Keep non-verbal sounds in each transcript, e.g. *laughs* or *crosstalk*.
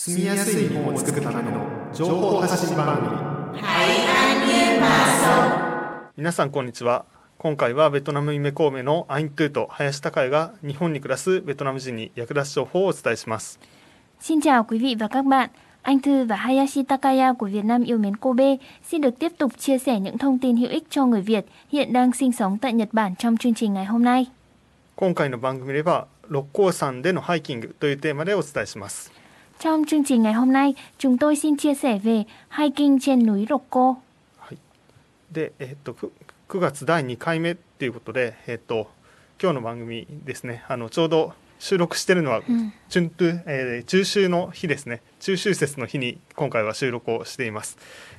住みやすい日本を作るための情報発信番組皆さんこんにちは今回はベトナム夢神戸のアイントゥーと林孝也が日本に暮らすベトナム人に役立つ情報をお伝えします Xin chào quý vị và các bạn. Anh Thư và Hayashi Takaya của Việt Nam yêu mến Kobe xin được tiếp tục chia sẻ những thông tin hữu ích cho người Việt hiện đang sinh sống tại Nhật Bản trong chương trình ngày hôm nay. 今回の番組では六甲山でのハイキングというテーマでお伝えします Trong chương trình ngày hôm nay, chúng tôi xin chia sẻ về hiking trên núi Rokko. で、えっと 9, 9月第2回目っていうことで、えっと今日の番組ですねあのちょうど収録してるのは、うんチュントゥ、えー中秋の日ですね中秋節の日に今回は収録をしています、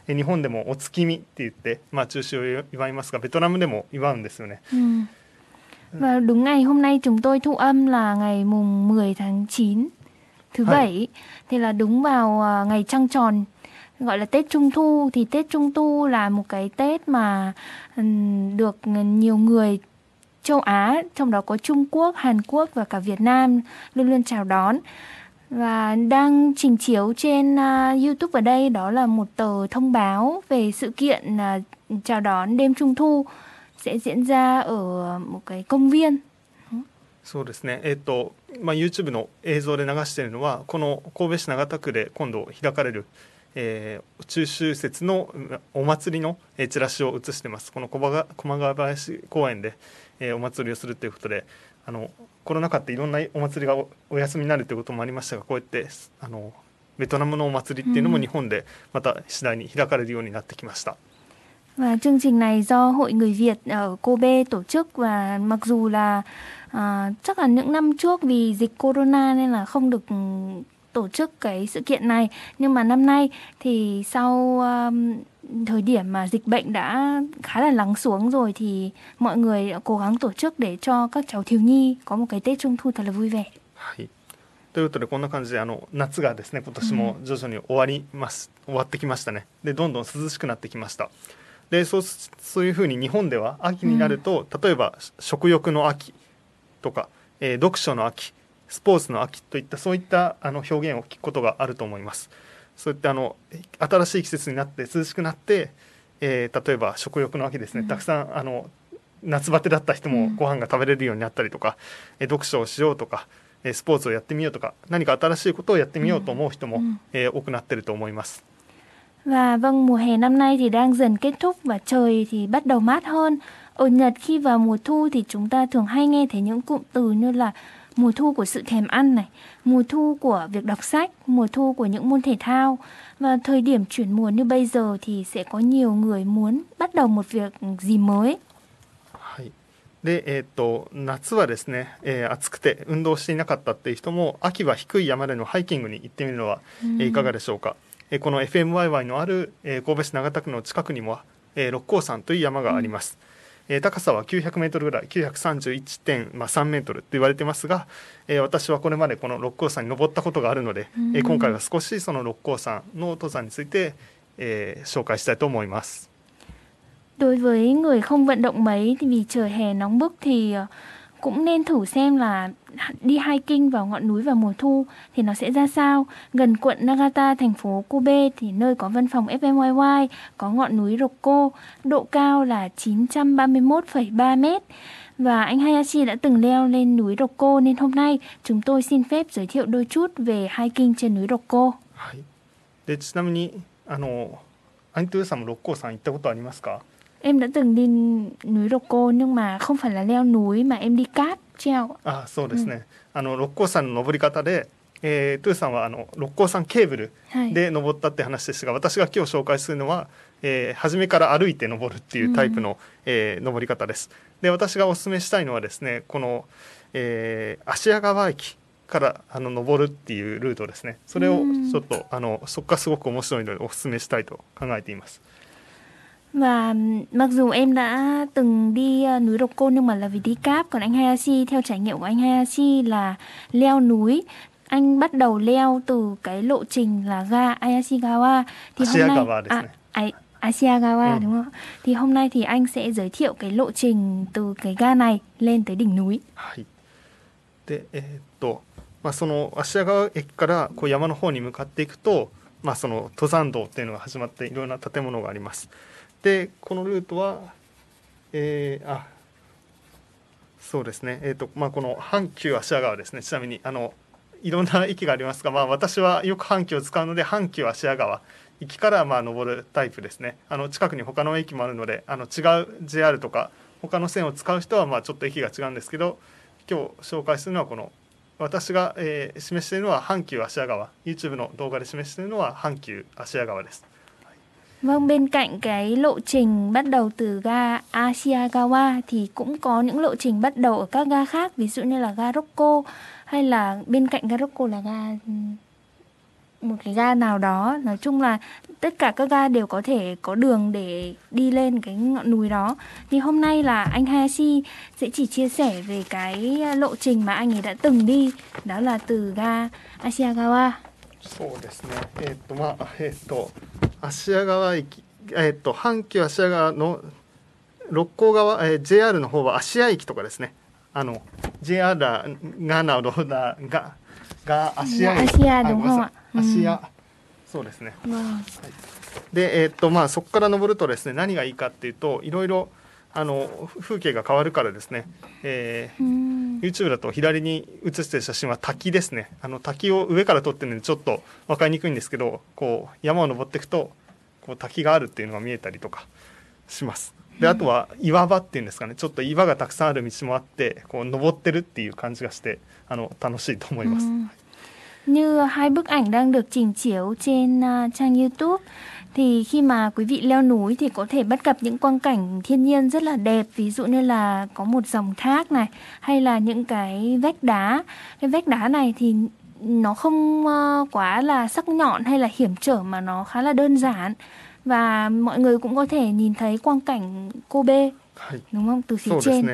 えー日本でもお月見って言って、まあ、中秋を祝いますがベトナムでも祝うんですよね Ừ. Và đúng ngày hôm nay chúng tôi thu âm là ngày mùng 10 tháng 9 thứ Hay. bảy thì là đúng vào à, ngày trăng tròn. Gọi là Tết Trung thu. Thì Tết Trung thu là một cái Tết mà được nhiều người châu Á trong đó có Trung Quốc, Hàn Quốc và cả Việt Nam luôn luôn chào đón. Và đang trình chiếu trên à, YouTube ở đây đó là một tờ thông báo về sự kiện à, chào đón đêm Trung thu sẽ diễn ra ở một cái công viên そうですね。えっ、と、まあ、YouTube の映像で流しているのはこの神戸市長田区で今度開かれる、えー中秋節のうんお祭りの、えーチラシを映してます。この駒ヶ駒ヶ林公園で、えーお祭りをするということであのコロナ禍っていろんなお祭りがおお休みになるということもありましたがこうやってあのベトナムのお祭りっていうのもうん。日本でまた次第に開かれるようになってきました。và chương trình này do hội người Việt ở Kobe tổ chức và mặc dù là à, chắc là những năm trước vì dịch corona nên là không được ừ, tổ chức cái sự kiện này nhưng mà năm nay thì sau um, thời điểm mà dịch bệnh đã khá là lắng xuống rồi thì mọi người đã cố gắng tổ chức để cho các cháu thiếu nhi có một cái Tết Trung thu thật là vui vẻ. はい、ということでこんな感じであの夏がですね今年も徐々に終わります、終わってきましたねでどんどん涼しくなってきましたでそうすそういうふうに日本では秋になると、例えば食欲の秋 とか、えー読書の秋スポーツの秋といったそういったあの表現を聞くことがあると思います。そういったあの新しい季節になって涼しくなって、えー例えば食欲の秋ですね、うん。たくさんあの夏バテだった人もうん。ご飯が食べれるようになったりとか、えー読書をしようとかえースポーツをやってみようとか何か新しいことをやってみようと思う人も、うん。えー多くなってると思います。Và vâng, mùa hè năm nay thì đang dần kết thúc và trời thì bắt đầu mát hơn. Ở Nhật khi vào mùa thu thì chúng ta thường hay nghe thấy những cụm từ như là mùa thu của sự thèm ăn này, mùa thu của việc đọc sách, mùa thu của những môn thể thao. Và thời điểm chuyển mùa như bây giờ thì sẽ có nhiều người muốn bắt đầu một việc gì mới. はい、で、えーっと夏はですね、えー暑くて運動していなかったっていう人も秋は低い山でのハイキングに行ってみるのは、えーいかがでしょうか、えーこの FMYY のある、えー神戸市長田区の近くにも、えー六甲山という山があります、 えー高さは900メートルぐらい931.3メートルと言われてますが、えー私はこれまでこの六甲山に登ったことがあるので、えー今回は少しその六甲山の登山について、えー紹介したいと思います。Đối với người không vận động mấy thì vì trời hè nóng bức thì cũng nên thử xem là đi hiking vào ngọn núi vào mùa thu thì nó sẽ ra sao. Gần quận Nagata, thành phố Kobe thì nơi có văn phòng FMYY có ngọn núi Rokko, độ cao là 931,3 mét. Và anh Hayashi đã từng leo lên núi Rokko nên hôm nay chúng tôi xin phép giới thiệu đôi chút về hiking trên núi Rokko. はい、でちなみにあのアントゥーさんも六甲山行ったことありますか Em đã từng đi núi Rokko nhưng mà không phải là leo núi mà em đi cáp treo. あそうですね、あの六甲山の登り方で、えー、トゥーさんはあの六甲山ケーブルはい。で登ったって話でしたが、私が今日紹介するのは、えー初めから歩いて登るっていうタイプの、えー登り方です。で私がお勧めしたいのはですねこの、えー芦屋川駅からあの登るっていうルートですね。それをうん。ちょっと、あのそこがすごく面白いのでお勧めしたいと考えています Và mặc dù em đã từng đi ờ, núi Rokko nhưng mà là vì đi cáp Còn anh Hayashi theo trải nghiệm của anh Hayashi là leo núi Anh bắt đầu leo từ cái lộ trình là ga Ayashigawa Thì hôm nay Ashiyagawa desu à, ne. Ai- Ashiyagawa Ừ. đúng không? Thì hôm nay thì anh sẽ giới thiệu cái lộ trình từ cái ga này lên tới đỉnh núi はい、でえーっと まあ、その芦屋川駅からこう山の方に向かっていくと、まあ、その登山道っていうのが始まっていろんな建物があります でこのルートはえー、あそうですね。え、ー、とまあこの阪急芦屋川ですね。ちなみにあのいろんな駅がありますが、まあ、私はよく阪急を使うので阪急芦屋川行きからまあ登るタイプですね。あの近くに他の駅もあるのであの違う JR とか他の線を使う人はまあちょっと駅が違うんですけど今日紹介するのはこの私が、えー、示しているのは阪急芦屋川。YouTube の動画で示しているのは阪急芦屋川です。Vâng, bên cạnh cái lộ trình bắt đầu từ ga Ashikawa thì cũng có những lộ trình bắt đầu ở các ga khác, ví dụ như là ga Rokko hay là bên cạnh ga Rokko là ga một cái ga nào đó nói chung là tất cả các ga đều có thể có đường để đi lên cái ngọn núi đó thì hôm nay là anh Hayashi sẽ chỉ chia sẻ về cái lộ trình mà anh ấy đã từng đi đó là từ ga Ashikawa そうですね。えっ、とまあえっ、と 芦屋川駅えっ、と阪急芦屋川の六甲川、えー、JR の方は芦屋駅とかですね。あの JR がなどだがが芦屋駅。芦屋の方は。芦屋、そうですね、はい、でえー、っとまあそこから登るとですね何がいいかっていうといろいろあの風景が変わるからですね、えー、YouTube だと左に写してる写真は滝ですね。あの滝を上から撮ってるのでちょっと分かりにくいんですけどこう山を登っていくとこう滝があるっていうのが見えたりとかします。であとは岩場っていうんですかね。ちょっと岩がたくさんある道もあってこう登ってるっていう感じがしてあの楽しいと思います。Như hai bức ảnh đang được trình chiếu trên uh, trang YouTube thì khi mà quý vị leo núi thì có thể bắt gặp những quang cảnh thiên nhiên rất là đẹp ví dụ như là có một dòng thác này hay là những cái vách đá. Cái vách đá này thì nó không uh, quá là sắc nhọn hay là hiểm trở mà nó khá là đơn giản. Và mọi người cũng có thể nhìn thấy quang cảnh Kobe đúng không? Từ phía trên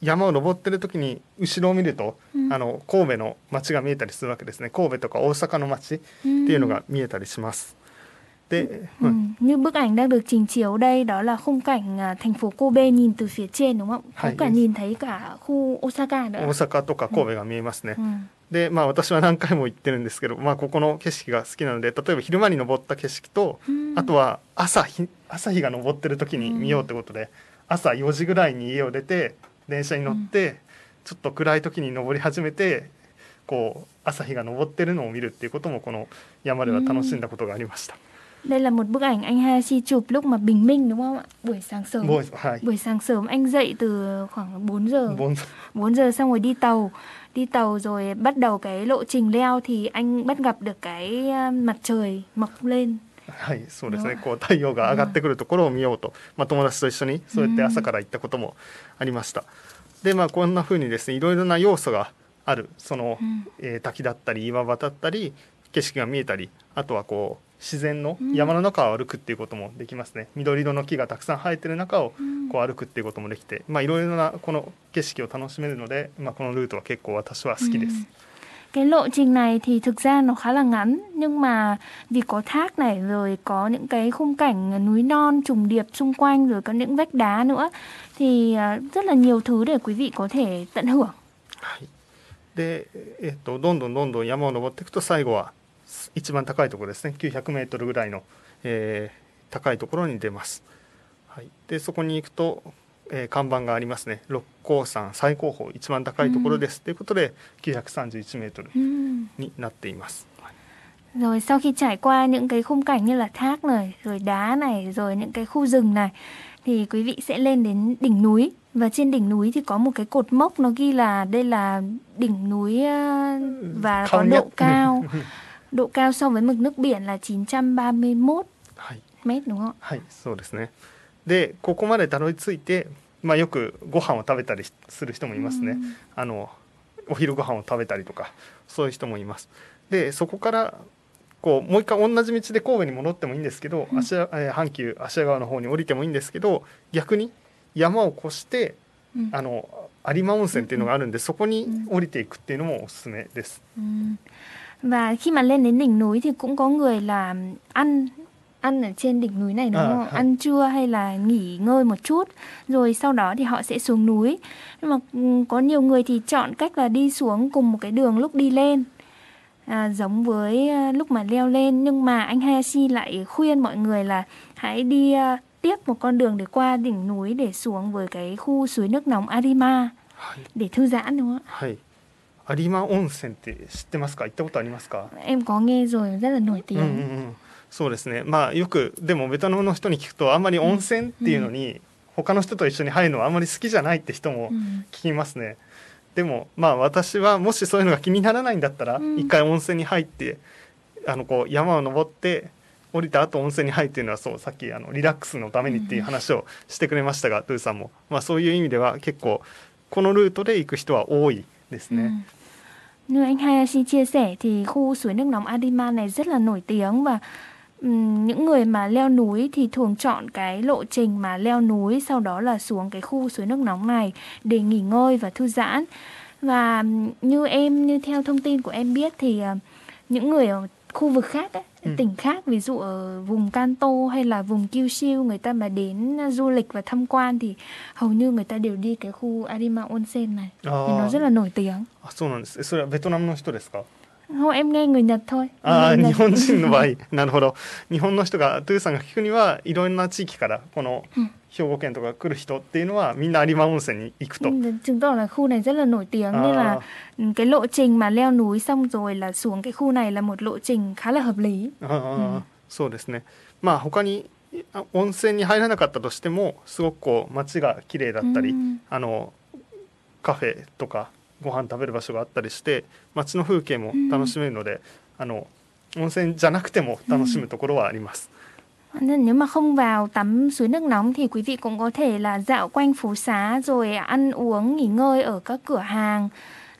山を登ってる時に後ろを見ると、うん、あの神戸の街が見えたりするわけですね。神戸とか大阪の街っていうのが見えたりします。De, ừ. Như bức ảnh đang được trình chiếu đây đó là khung cảnh thành phố Kobe nhìn từ phía trên đúng không? Có cả nhìn thấy cả khu Osaka 大阪とか神戸が見えますね。でまあ私は何回も行ってるん。ですけど、まあ、ここの景色が好きなので例えば昼間に登った景色と、あとは朝日朝日が昇ってる時に見ようってことで、朝4時ぐらいに家を出て電車に乗って、ちょっと暗い時に登り始めてこう朝日が昇ってるのを見るっていうこともこの山では楽しんだことがありました。Đây là một bức ảnh anh Hayashi chụp lúc mà bình minh đúng không ạ? Buổi sáng sớm. Buổi, buổi sáng sớm anh dậy từ khoảng 4 giờ. 4 giờ. 4 giờ xong rồi đi tàu. Đi tàu rồi bắt đầu cái lộ trình leo thì anh bắt gặp được cái mặt trời mọc lên. はい、そうですね。こう太陽が上がってくるところを見ようと、まあ友達と一緒にそうやって朝から行ったこともありました。で、まあこんな風にですね、いろいろな要素がある。その、えー、滝だったり岩場だったり景色が見えたり、あとはこう自然の山の中を歩くっていうこともできますね、うん、緑色の木がたくさん生えてる中をこう歩くっていうこともできて、まあいろいろなこの景色を楽しめるので、まあ、このルートは結構私は好きです。Cái lộ trình này thì thực ra nó khá là ngắn nhưng mà vì có thác này rồi có những cái khung cảnh núi non trùng điệp xung quanh rồi có những vách đá nữa thì rất là nhiều thứ để quý vị có thể tận hưởng. で、えっと、どんどんどんどん山を登っていくと最後は一番高いところですね900メートルぐらいの、えー、高いところに出ます。はい、でそこに行くと、 えー、看板がありますね。六甲山最高峰一番高いところです、うん、ということで931メートルになっています。うん rồi sau khi trải qua những cái khung cảnh như là thác này rồi đá này rồi những cái khu rừng này thì quý vị sẽ lên đến đỉnh núi. Và trên đỉnh núi thì có một cái cột mốc nó ghi là đây là đỉnh núi ờ, và có độ cao. *laughs* Độ cao so với mực nước biển là 931 mét đúng không? でここまでたどり着いて、まあ、よくご飯を食べたりする人もいますね、あのお昼ご飯を食べたりとかそういう人もいます。でそこからこうもう一回同じ道で神戸に戻ってもいいんですけど、うん、えー、阪急芦屋川の方に降りてもいいんですけど逆に山を越して、うん、あの有馬温泉っていうのがあるんで、そこに降りていくっていうのもおすすめです。Và khi mà lên đến đỉnh núi thì cũng có người là ăn ăn ở trên đỉnh núi này đúng À, không? hay. Ăn trưa hay là nghỉ ngơi một chút rồi sau đó thì họ sẽ xuống núi. Nhưng mà ừm, có nhiều người thì chọn cách là đi xuống cùng một cái đường lúc đi lên. À, giống với à, lúc mà leo lên nhưng mà anh Hayashi lại khuyên mọi người là hãy đi à, tiếp một con đường để qua đỉnh núi để xuống với cái khu suối nước nóng Arima はい、 để thư giãn đúng không ạ? はい、有馬温泉って知ってますか行ったことありますか Em có nghe rồi rất là nổi うん tiếng. うんうん そうですねまあよくでもベトナムの人に聞くとあんまり温泉っていうのに他の人と一緒に入るのはあんまり好きじゃないって人も.聞きますねでもまあ私はもしそういうのが気にならないんだったらうん一回温泉に入ってあのこう山を登って降りた後温泉に入っていうのはそうさっきあのリラックスのためにっていう話をしてくれましたが、ドゥさんも、まあ、そういう意味では結構このルートで行く人は多いですね。Ừ. Như anh Hayashi chia sẻ thì khu suối nước nóng Adima này rất là nổi tiếng và những người mà leo núi thì thường chọn cái lộ trình mà leo núi sau đó là xuống cái khu suối nước nóng này để nghỉ ngơi và thư giãn. Và ừm, như em như theo thông tin của em biết thì ờ, những người ở khu vực khác ấy, Ừ. tỉnh khác ví dụ ở vùng Kanto hay là vùng Kyushu người ta mà đến du lịch và tham quan thì hầu như người ta đều đi cái khu Arima Onsen này. Thì nó あ rất ー là nổi tiếng. あそうなんですそれはベトナムの人ですか 日本人の場合、なるほど。日本の人が、トゥさんが聞くには、いろんな地域から、この兵庫県とか来る人っていうのは、みんな有馬温泉に行くと。そう、で、そうですね。まあ、他に、温泉に入らなかったとしても、すごくこう、街が綺麗だったり、あの、カフェとか、ご飯食べる場所があったりして街の風景も楽しめるので、あの温泉じゃなくても楽しむところはあります。 Nên nếu mà không vào tắm suối nước nóng thì quý vị cũng có thể là dạo quanh phố xá rồi ăn uống nghỉ ngơi ở các cửa hàng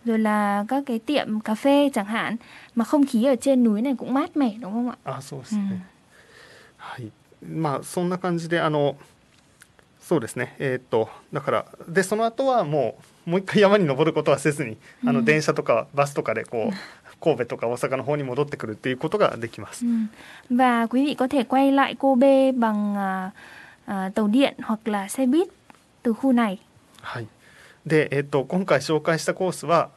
rồi là các cái tiệm cà phê chẳng hạn mà không khí ở trên núi này cũng mát mẻ đúng không ạ? あそうですうね、んはいまあそんな感じであのそうですねえーっとだからでその後はもう もう一回山に登ることはせずにあのうん電車とかバスとかでこう神戸とか大阪の方に戻ってくるっていうことができます。Và quý vị có thể quay lại Kobe bằng à, à, tàu điện hoặc là xe buýt từ khu này. はい、で、えーっと今回紹介したコースは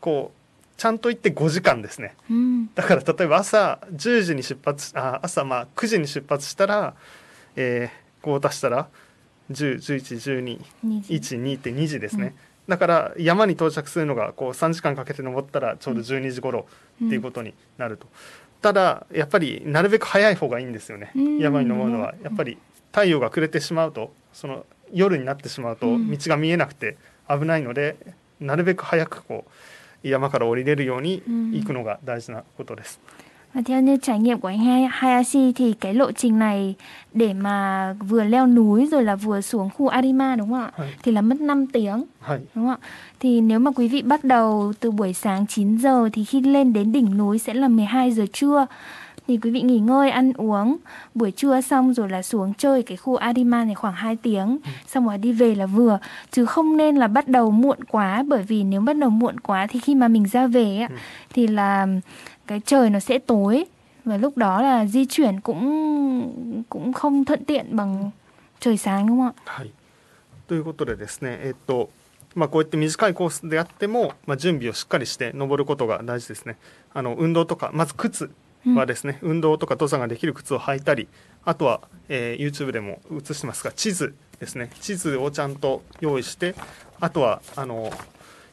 こうちゃんと行って5時間ですね。Ừ. だから例えば朝10時に出発あ朝まあ9時に出発したら、えー、こう足したら101112 Nhìn gì? 12って2時ですね、だから山に到着するのがこう3時間かけて登ったらちょうど12時頃っていうことになると、ただやっぱりなるべく早い方がいいんですよね、うん。山に登るのは。やっぱり太陽が暮れてしまうとその夜になってしまうとうん。道が見えなくて危ないので、なるべく早くこう山から降りれるように行くのが大事なことです。Và theo như trải nghiệm của anh Hayashi thì cái lộ trình này để mà vừa leo núi rồi là vừa xuống khu Arima đúng không ạ? Thì là mất 5 tiếng. Đúng không ạ? Thì nếu mà quý vị bắt đầu từ buổi sáng 9 giờ thì khi lên đến đỉnh núi sẽ là 12 giờ trưa. Thì quý vị nghỉ ngơi ăn uống buổi trưa xong rồi là xuống chơi cái khu Arima này khoảng 2 tiếng, ừ. xong rồi đi về là vừa chứ không nên là bắt đầu muộn quá bởi vì nếu bắt đầu muộn quá thì khi mà mình ra về ấy, ừ. thì là cái trời nó sẽ tối. Và lúc đó là di chuyển cũng cũng không thuận tiện bằng trời sáng đúng không ạ? はい、ということでですね、えっとまあ、こうやって短いコースであっても、まあ、準備をしっかりして登ることが大事ですね。あの運動とかまず靴はですね、運動とか登山ができる靴を履いたりあとは、えー YouTube でも映してますが地図ですね地図をちゃんと用意してあとはあの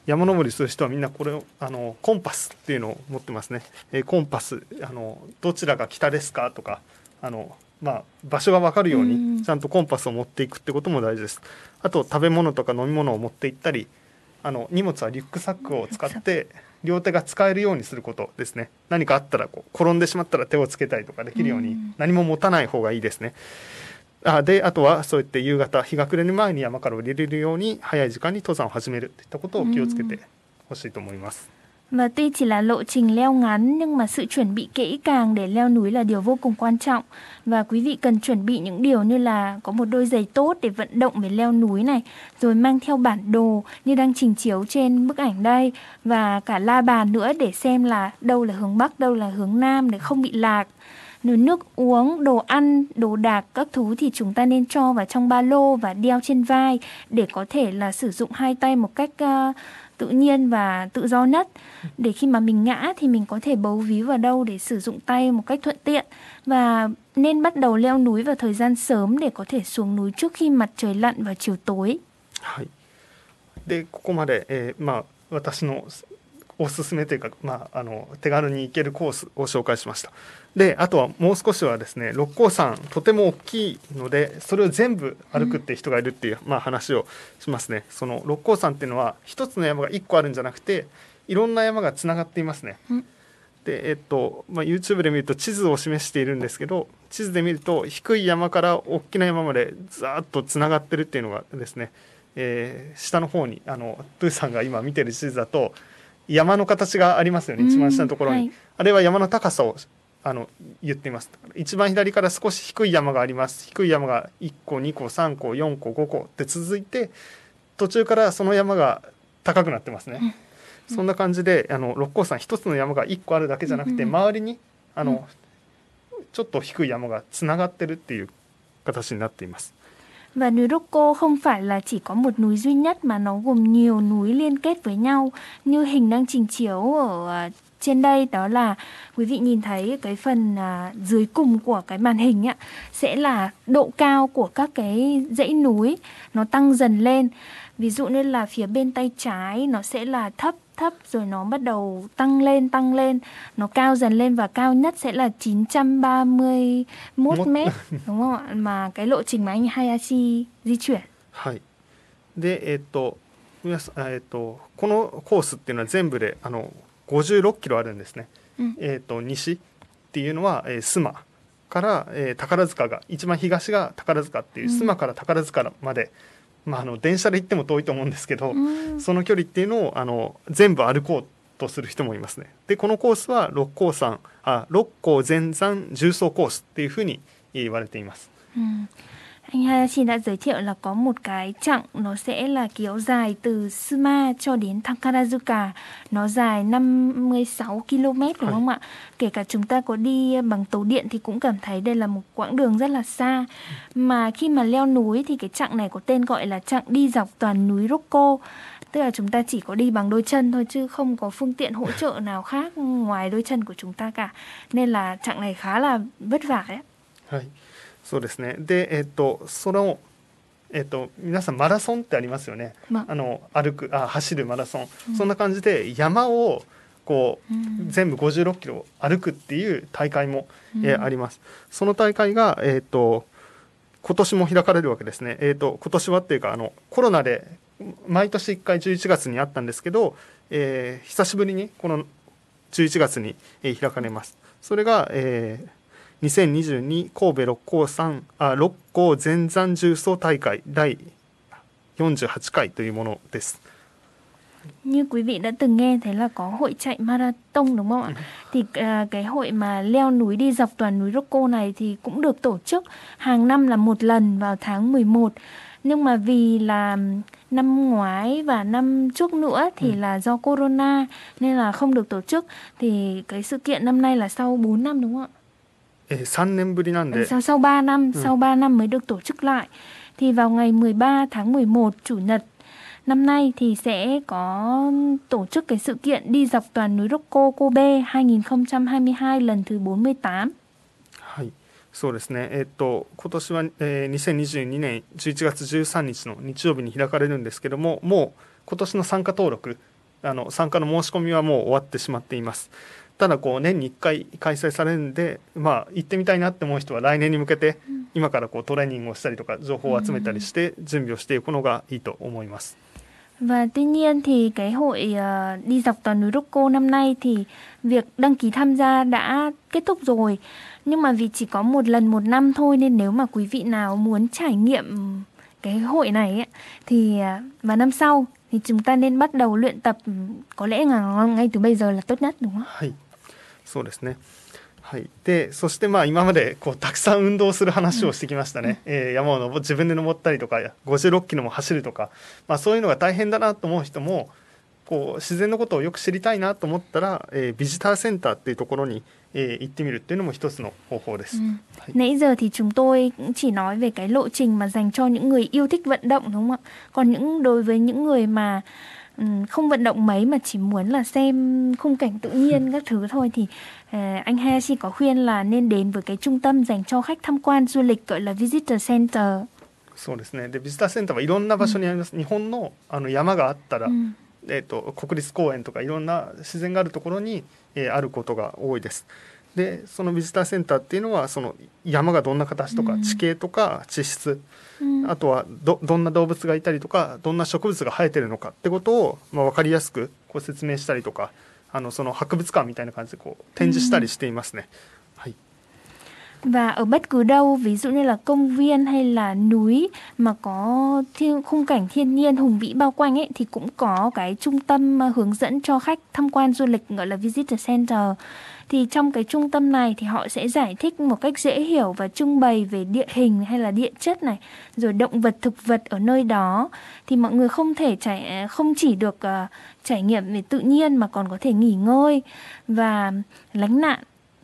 山登りする人はみんなこれをあのコンパスっていうのを持ってますね、えーコンパスあのどちらが北ですかとかあの、まあ、場所が分かるよううん。にちゃんとコンパスを持っていくってことも大事です。あと食べ物とか飲み物を持って行ったりあの荷物はリュックサックを使って両手が使えるようにすることですね。何かあったらこう転んでしまったら手をつけたりとかできるようにうん。何も持たない方がいいですねあであとはそうやって夕方日が暮れる前に山から降りれるように早い時間に登山を始めるといったことを気をつけてほしいと思います。 Và tuy chỉ là lộ trình leo ngắn nhưng mà sự chuẩn bị kỹ càng để leo núi là điều vô cùng quan trọng. Và quý vị cần chuẩn bị những điều như là có một đôi giày tốt để vận động về leo núi này, rồi mang theo bản đồ như đang trình chiếu trên bức ảnh đây và cả la bàn nữa để xem là đâu là hướng bắc, đâu là hướng nam để không bị lạc. rồi nước uống đồ ăn đồ đạc các thứ thì chúng ta nên cho vào trong ba lô và đeo trên vai để có thể là sử dụng hai tay một cách uh, tự nhiên và tự do nhất để khi mà mình ngã thì mình có thể bấu víu vào đâu để sử dụng tay một cách thuận tiện và nên bắt đầu leo núi vào thời gian sớm để có thể xuống núi trước khi mặt trời lặn vào chiều tối. はい、でここまで、えーまあ、私のおすすめというか、まあ、あの手軽に行けるコースを紹介しました であとはもう少しはですね六甲山とても大きいのでそれを全部歩くって人がいるっていう、まあ、話をしますね。その六甲山っていうのは一つの山が一個あるんじゃなくていろんな山がつながっていますね、うん。でえっとまあ、YouTube で見ると地図を示しているんですけど地図で見ると低い山から大きな山までずーっとつながってるっていうのがですね、えー下の方にあのプーさんが今見てる地図だと山の形がありますよね。一番下のところに、はい。あれは山の高さをあの言っています。一番左から少し低い山があります。低い山が1個2個3個4個5個って続いて途中からその山が高くなってますね、そんな感じであの六甲山一つの山が1個あるだけじゃなくて、うん。周りにあの、ちょっと低い山がつながってるっていう形になっています。Và núi Rocco không phải là chỉ có một núi duy nhất mà nó gồm nhiều núi liên kết với nhau như hình đang trình chiếu ở trên đây đó là quý vị nhìn thấy cái phần à, dưới cùng của cái màn hình ạ sẽ là độ cao của các cái dãy núi nó tăng dần lên ví dụ như là phía bên tay trái nó sẽ là thấp thấp rồi nó bắt đầu tăng lên tăng lên nó cao dần lên và cao nhất sẽ là 931 Mốt. mét đúng không ạ mà cái lộ trình mà anh Hayashi di chuyển はいでえっ、と皆さんえっ、とこのコースっていうのは全部であの 56キロあるんですね、うん。えっ、と西っていうのは、えー、須磨から、えー宝塚が一番東が宝塚っていううん。須磨から宝塚まで、まあ、あの電車で行っても遠いと思うんですけど、うん。その距離っていうのをあの全部歩こうとする人もいますね。でこのコースは六甲山あ六甲全山重走コースっていうふうに言われています。Ừ. Anh Hayashi đã giới thiệu là có một cái chặng nó sẽ là kéo dài từ Suma cho đến Takarazuka. Nó dài 56 km đúngkhông ạ? Kể cả chúng ta có đi bằng tàu điện thì cũng cảm thấy đây là một quãng đường rất là xa. Mà khi mà leo núi thì cái chặng này có tên gọi là chặng đi dọc toàn núi Rokko. Tức là chúng ta chỉ có đi bằng đôi chân thôi chứ không có phương tiện hỗ trợ nào khác ngoài đôi chân của chúng ta cả. Nên là chặng này khá là vất vả đấy. はい、そうですね。で、えっ、と、その、えっ、と、皆さんマラソンってありますよね。まあの、歩く、あ、走るマラソン。そんな感じで、山を。こう、うん全部56キロ歩くっていう大会も、えーうんあります。その大会が、えっ、と。今年も開かれるわけですね。えっ、と、今年はっていうか、あの、コロナで。毎年1回11月にあったんですけど、えー久しぶりにこの11月に、えー開かれます。それが、えー2022神戸六甲山あ六甲全山重走大会第48回というものです。 Như quý vị đã từng nghe thấy là có hội chạy marathon đúng không ạ? Thì à, cái hội mà leo núi đi dọc toàn núi Rokko này thì cũng được tổ chức hàng năm là một lần vào tháng 11. Nhưng mà vì là năm ngoái và năm trước nữa thì là do corona nên là không được tổ chức thì cái sự kiện năm nay là sau 4 năm đúng không ạ? えー3年ぶりなんで、Sau sau 3 năm, sau 3 năm mới được tổ chức lại. Thì vào ngày 13 tháng 11 chủ nhật năm nay thì sẽ có tổ chức cái sự kiện đi dọc toàn núi Rokko Kobe 2022 lần thứ 48. はい、そうですね。えっ、と今年は、えー2022年11月13日の日曜日に開かれるんですけども、もう今年の参加登録、あの参加の申し込みはもう終わってしまっています。ただこう年に1回開催されるんで、まあ行ってみたいなって思う人は来年に向けて今からこうトレーニングをしたりとか情報を集めたりして準備をしていくのがいいと思います。 Và tuy nhiên thì cái hội ờ, đi dọc toàn núi Rokko năm nay thì việc đăng ký tham gia đã kết thúc rồi. Nhưng mà vì chỉ có một lần một năm thôi nên nếu mà quý vị nào muốn trải nghiệm cái hội này ấy, thì ờ, vào năm sau thì chúng ta nên bắt đầu luyện tập ừ, có lẽ là ngay từ bây giờ là tốt nhất đúng không? はい、そうですね。はい、でそしてまあ今までこうたくさん運動する話をしてきましたね、えー山を登自分で登ったりとか56キロも走るとか、まあ、そういうのが大変だなと思う人もこう自然のことをよく知りたいなと思ったら、えー、ビジターセンターっていうところに、えー、行ってみるっていうのも一つの方法です。Nãy giờ thì chúng tôi chỉ nói về cái lộ trình mà dành cho những người yêu thích vận động đúng không ạ? Còn những đối với những người mà không vận động mấy mà chỉ muốn là xem khung cảnh tự nhiên *laughs* các thứ thôi thì uh, anh Hayashi có khuyên là nên đến với cái trung tâm dành cho khách tham quan du lịch gọi là visitor center. そうですね。でビジターセンターはいろんな場所にあります。日本のあの山があったら、うん、えっ、ー、と国立公園とかいろんな自然があるところに、えー、あることが多いです。 でそのビジターセンターっていうのはその山がどんな形とか地形とか地質、うん、あとはどどんな動物がいたりとかどんな植物が生えてるのかってことを、まあ、分かりやすくこう説明したりとかあのその博物館みたいな感じでこう展示したりしていますね。うん、はい và ở bất cứ đâu ví dụ như là công viên hay là núi mà có thiên, khung cảnh thiên nhiên hùng vĩ bao quanh ấy thì cũng có cái trung tâm à, hướng dẫn cho khách tham quan du lịch gọi là visitor center. Thì trong cái trung tâm này thì họ sẽ giải thích một cách dễ hiểu và trưng bày về địa hình hay là địa chất này rồi động vật thực vật ở nơi đó. Thì mọi người không thể trải à, không chỉ được uh, trải nghiệm về tự nhiên mà còn có thể nghỉ ngơi và lánh nạn.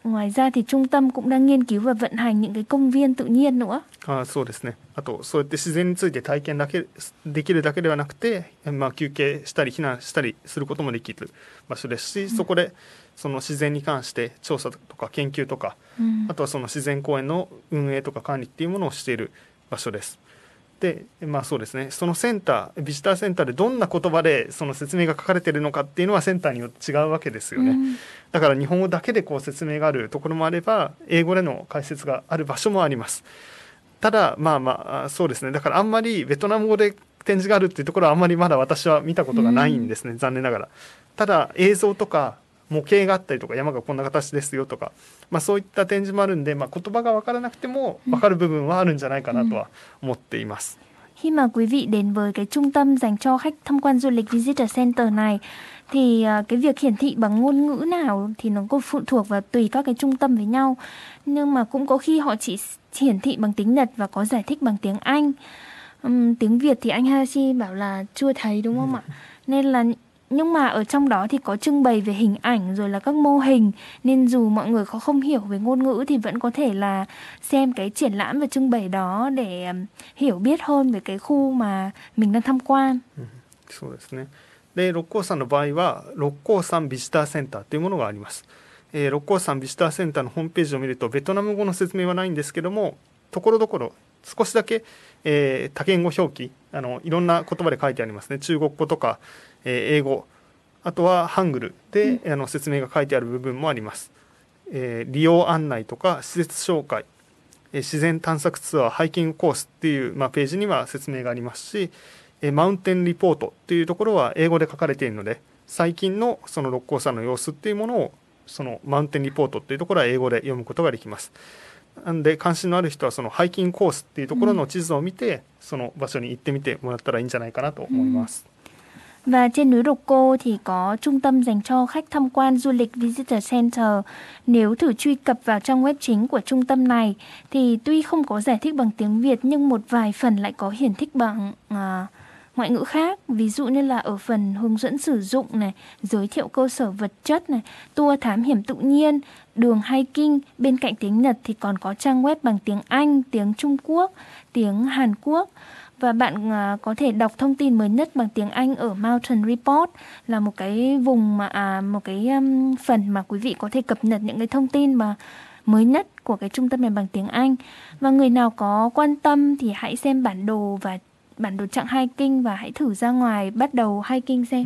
Ngoài ra thì trung tâm cũng đang nghiên cứu và vận hành những cái công viên tự nhiên nữa. あそうですね。あとそうやって自然について体験だけできるだけではなくて、まあ休憩したり避難したりすることもできる場所ですし、そこでその自然に関して調査とか研究とか、うん、あとはその自然公園の運営とか管理っていうものをしている場所です。でまあそうですね。そのセンタービジターセンターでどんな言葉でその説明が書かれてるのかっていうのはセンターによって違うわけですよね、うん、だから日本語だけでこう説明があるところもあれば英語での解説がある場所もあります。ただまあまあそうですね。だからあんまりベトナム語で展示があるっていうところはあんまりまだ私は見たことがないんですね、うん、残念ながら。ただ映像とか 模型があったりとか山がこんな形ですよとか、まあ、そういった展示もあるんで、まあ、言葉が分からなくても分かる部分はあるんじゃないかなとは思っています。Khi mà quý vị đến với cái trung tâm dành cho khách tham quan du lịch Visitor Center này thì cái việc hiển thị bằng ngôn ngữ nào thì nó cũng phụ thuộc vào tùy các cái trung tâm với nhau. Nhưng mà cũng có khi họ chỉ hiển thị bằng tiếng Nhật và có giải thích bằng tiếng Anh. Um, tiếng Việt thì anh Hashi bảo là chưa thấy đúng không ừ. ạ? Nên là nhưng mà ở trong đó thì có trưng bày về hình ảnh rồi là các mô hình nên dù mọi người có không hiểu về ngôn ngữ thì vẫn có thể là xem cái triển lãm và trưng bày đó để hiểu biết hơn về cái khu mà mình đang tham quan. *laughs* そうですね。で、六甲山の場合は六甲山ビジターセンターというものがあります。えー、六甲山ビジターセンターのホームページを見るとベトナム語の説明はないんですけども、ところどころ少しだけ、 えー、多言語表記あのいろんな言葉で書いてありますね。中国語とかえー、英語あとはハングルで、うん、あの説明が書いてある部分もあります、えー、利用案内とか施設紹介、えー、自然探索ツアーハイキングコースっていう、まあ、ページには説明がありますし、えー、マウンテンリポートっていうところは英語で書かれているので最近のその六甲山の様子っていうものをそのマウンテンリポートっていうところは英語で読むことができます。なんで関心のある人はそのハイキングコースっていうところの地図を見て、うん、その場所に行ってみてもらったらいいんじゃないかなと思います。うん Và trên núi Độc Cô thì có trung tâm dành cho khách tham quan du lịch Visitor Center. Nếu thử truy cập vào trang web chính của trung tâm này thì tuy không có giải thích bằng tiếng Việt nhưng một vài phần lại có hiển thích bằng uh, ngoại ngữ khác. Ví dụ như là ở phần hướng dẫn sử dụng này, giới thiệu cơ sở vật chất này, tour thám hiểm tự nhiên, đường hiking. Bên cạnh tiếng Nhật thì còn có trang web bằng tiếng Anh, tiếng Trung Quốc, tiếng Hàn Quốc và bạn à, có thể đọc thông tin mới nhất bằng tiếng Anh ở Mountain Report là một cái vùng mà à, một cái um, phần mà quý vị có thể cập nhật những cái thông tin mà mới nhất của cái trung tâm này bằng tiếng Anh và người nào có quan tâm thì hãy xem bản đồ và bản đồ chặng hiking và hãy thử ra ngoài bắt đầu hiking xem.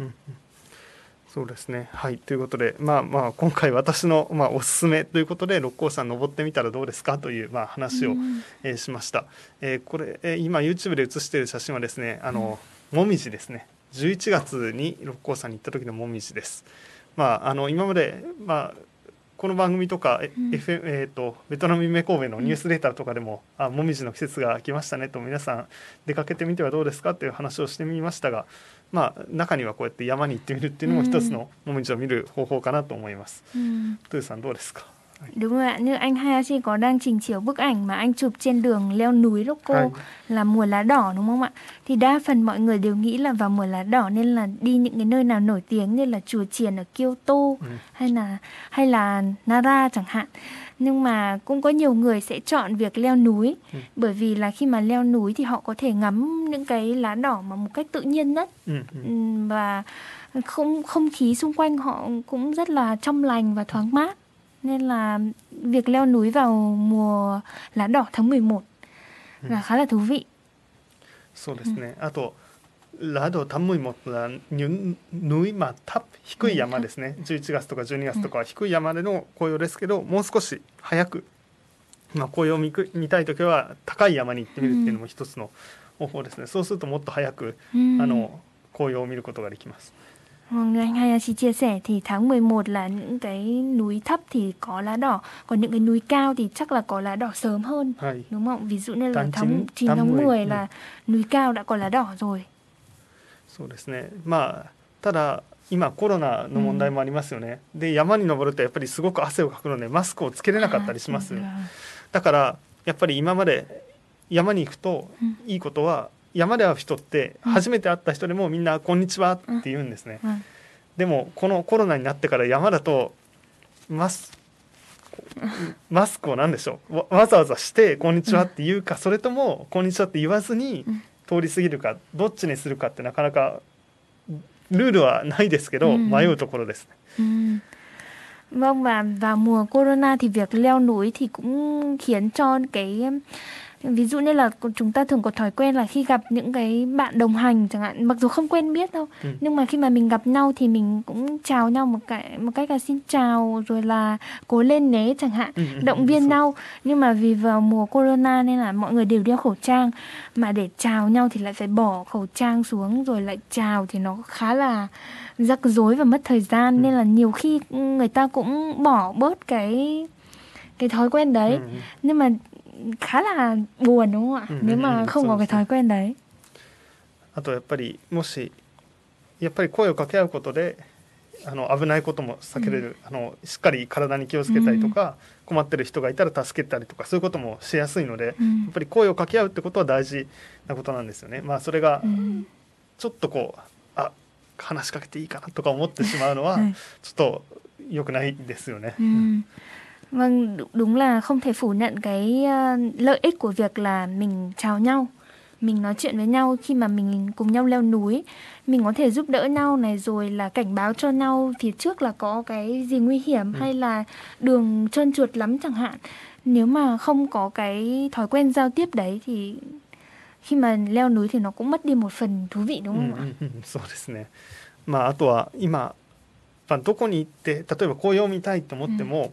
そうですね。はい。ということで、まあまあ、今回私の、まあ、おすすめということで、六甲山登ってみたらどうですかという、まあ、話を、うん、えー、しました。えー、これ、えー、今 YouTube で写している写真はですね、あの、うん、もみじですね。11月に六甲山に行った時のもみじです。まあ、あの、今まで、まあ、この番組とか、うん、FM えーと、ベトナム夢神戸のニュースレターとかでも、うん、あもみじの季節が来ましたねと皆さん出かけてみてはどうですかっていう話をしてみましたが、まあ、中にはこうやって山に行ってみるっていうのも一つのもみじを見る方法かなと思います。うん、トゥさんどうですか？Đúng rồi ạ, như anh Hayashi có đang trình chiếu bức ảnh mà anh chụp trên đường leo núi Rokko Hay. là mùa lá đỏ đúng không ạ? Thì đa phần mọi người đều nghĩ là vào mùa lá đỏ nên là đi những cái nơi nào nổi tiếng như là chùa chiền ở Kyoto Ừ. hay là hay là Nara chẳng hạn. Nhưng mà cũng có nhiều người sẽ chọn việc leo núi Ừ. bởi vì là khi mà leo núi thì họ có thể ngắm những cái lá đỏ mà một cách tự nhiên nhất Ừ, ừ. Ừm, và không không khí xung quanh họ cũng rất là trong lành và thoáng mát nên là việc leo núi vào mùa lá đỏ tháng 11 là khá là thú vị そうですね。あとラドタムイモは những núi mà thấp 低い山ですね。11月とか12月とかは低い山での紅葉ですけど、もう少し早く、まあ、紅葉を見く見たい時は高い山に行ってみるっていうのも一つの方法ですね。そうするともっと早く.あの紅葉を見ることができます。như anh Hayashi chia sẻ thì tháng 11 là những cái núi thấp thì có lá đỏ còn những cái núi cao thì chắc là có lá đỏ sớm hơn はい。 đúng không? Ví dụ như là Tháng tháng chín- 9 tháng tháng 10, 10 ừ. là núi cao đã có lá đỏ rồi. そうですね。まあただ今コロナの問題もありますよね。で山に登るとやっぱりすごく汗をかくのでマスクをつけれなかったりします。 À, だからやっぱり今まで山に行くとうんいいことは 山で会う人ってうん。初めて会った人でもみんな「こんにちは」って言うんですね。Vâng. でもこのコロナになってから山だとマスマスクを何でしょう？わわざわざして「こんにちは」って言うかそれとも「こんにちは」って言わずにうん。通り過ぎるかどっちにするかってなかなかルールはないですけどうん。迷うところですね。Vâng và vào mùa corona thì việc leo núi thì cũng khiến cho cái ví dụ như là chúng ta thường có thói quen là khi gặp những cái bạn đồng hành chẳng hạn mặc dù không quen biết đâu ừ. nhưng mà khi mà mình gặp nhau thì mình cũng chào nhau một cái một cách là xin chào rồi là cố lên nhé chẳng hạn ừ, ừ, ừ, động viên nhau nhưng mà vì vào mùa corona nên là mọi người đều đeo khẩu trang mà để chào nhau thì lại phải bỏ khẩu trang xuống rồi lại chào thì nó khá là rắc rối và mất thời gian ừ. nên là nhiều khi người ta cũng bỏ bớt cái cái thói quen đấy ừ. nhưng mà khá là buồn đúng không ạ Ừ, nếu mà khôngcó cái thói quen đấy あとやっぱりもしやっぱり声を掛け合うことであの危ないことも避けれる、あのしっかり体に気をつけたりとか、困ってる人がいたら助けたりとかそういうこともしやすいので、やっ.ぱり声を掛け合うってことは大事なことなんですよね。まあそれが.ちょっとこうあ話しかけていいかなとか思ってしまうのははいちょっと良くないですよね。Ừ. Vâng, đ- đúng là không thể phủ nhận cái ờ, lợi ích của việc là mình chào nhau, mình nói chuyện với nhau khi mà mình cùng nhau leo núi, mình có thể giúp đỡ nhau này rồi là cảnh báo cho nhau phía trước là có cái gì nguy hiểm Ừ. hay là đường trơn trượt lắm chẳng hạn. Nếu mà không có cái thói quen giao tiếp đấy thì khi mà leo núi thì nó cũng mất đi một phần thú vị đúng うん không ạ? うんうんそうですね。*laughs* まああとは今、まあ、どこに行って例えば紅葉を見たいと思っても、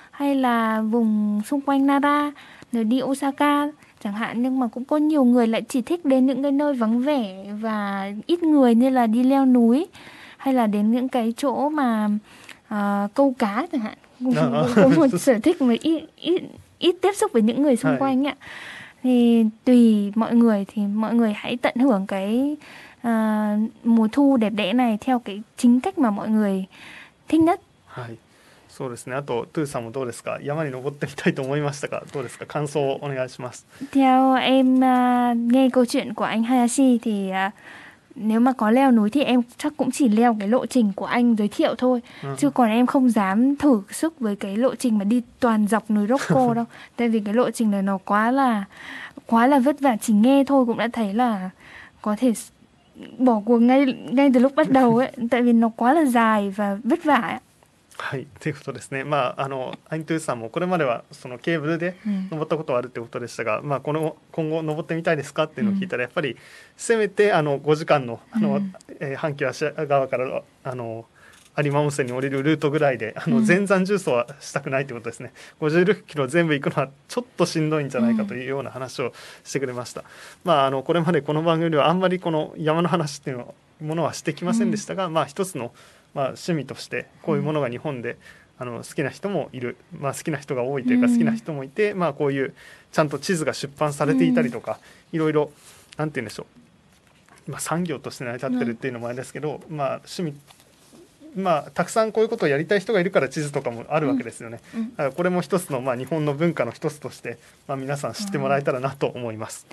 hay là vùng xung quanh Nara rồi đi Osaka chẳng hạn nhưng mà cũng có nhiều người lại chỉ thích đến những cái nơi vắng vẻ và ít người như là đi leo núi hay là đến những cái chỗ mà ờ, câu cá chẳng hạn Ờ. *laughs* có một sở thích mà ít ít ít tiếp xúc với những người xung quanh ạ thì tùy mọi người thì mọi người hãy tận hưởng cái à, mùa thu đẹp đẽ này theo cái chính cách mà mọi người thích nhất。そうですね。あとトゥーさんもどうですか。山に登ってみたいと思いましたか。どうですか。感想をお願いします。 theo em à, nghe câu chuyện của anh Hayashi thì à, nếu mà có leo núi thì em chắc cũng chỉ leo cái lộ trình của anh giới thiệu thôi うん chứ còn em không dám thử sức với cái lộ trình mà đi toàn dọc núi Rokko *laughs* đâu tại vì cái lộ trình này nó quá là quá là vất vả chỉ nghe thôi cũng đã thấy là có thể s- bỏ cuộc ngay ngay từ lúc bắt đầu ấy *laughs* tại vì nó quá là dài và vất vả ấy. はい。ということですね。まああのアイントゥーさんもこれまではそのケーブルで.登ったことはあるってことでしたが、まあ、この今後登ってみたいですかっていうのを聞いたら、やっぱりせめてあの5時間のあの、うんえー阪急芦屋側からあの有馬温泉に降りるルートぐらいであの全山重走はしたくないということですね、うん、56キロ全部行くのはちょっとしんどいんじゃないかというような話をしてくれました、うん、まああのこれまでこの番組ではあんまりこの山の話っていうものはしてきませんでしたが、うん、まあ一つのまあ趣味としてこういうものが日本で、あの好きな人もいる、まあ、好きな人が多いというか好きな人もいて、まあこういうちゃんと地図が出版されていたりとか、いろいろなんて言うんでしょう。まあ、産業として成り立ってるっていうのもあれですけど、まあ、趣味まあ、たくさんこういうことをやりたい人がいるから地図とかもあるわけですよね。うん。うん、だからこれも一つの、まあ、日本の文化の一つとして、まあ、皆さん知ってもらえたらなと思います。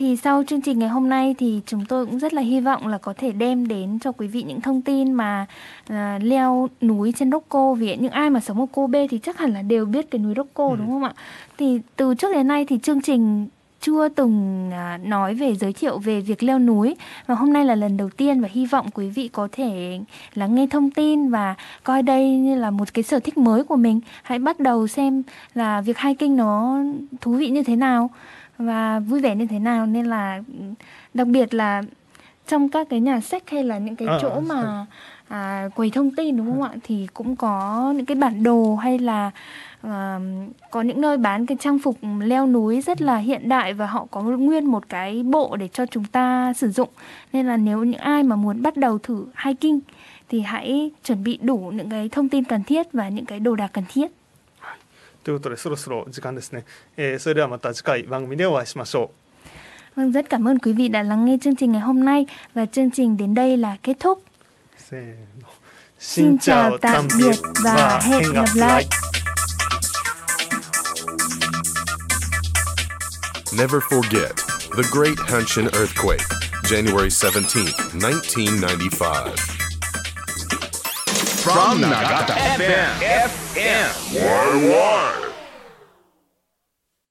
Thì sau chương trình ngày hôm nay thì chúng tôi cũng rất là hy vọng là có thể đem đến cho quý vị những thông tin mà uh, leo núi trên Rocco vì những ai mà sống ở Kobe thì chắc hẳn là đều biết cái núi Rocco ừ. đúng không ạ? Thì từ trước đến nay thì chương trình chưa từng à, nói về giới thiệu về việc leo núi và hôm nay là lần đầu tiên và hy vọng quý vị có thể lắng nghe thông tin và coi đây như là một cái sở thích mới của mình hãy bắt đầu xem là việc hiking nó thú vị như thế nào và vui vẻ như thế nào? Nên là đặc biệt là trong các cái nhà sách hay là những cái à, chỗ mà à, quầy thông tin đúng không ạ? Thì cũng có những cái bản đồ hay là uh, có những nơi bán cái trang phục leo núi rất là hiện đại và họ có nguyên một cái bộ để cho chúng ta sử dụng. Nên là nếu những ai mà muốn bắt đầu thử hiking thì hãy chuẩn bị đủ những cái thông tin cần thiết và những cái đồ đạc cần thiết ということでそろそろ時間ですね、えー、それではまた次回番組でお会いしましょう Vâng, rất cảm ơn quý vị đã lắng nghe chương trình ngày hôm nay và chương trình đến đây là kết thúc. Xin chào tạm biệt và hẹn gặp lại. Never forget the Great Hanshin Earthquake, January 17, 1995. from, Nagata, Nagata FM. FM. FM. Why.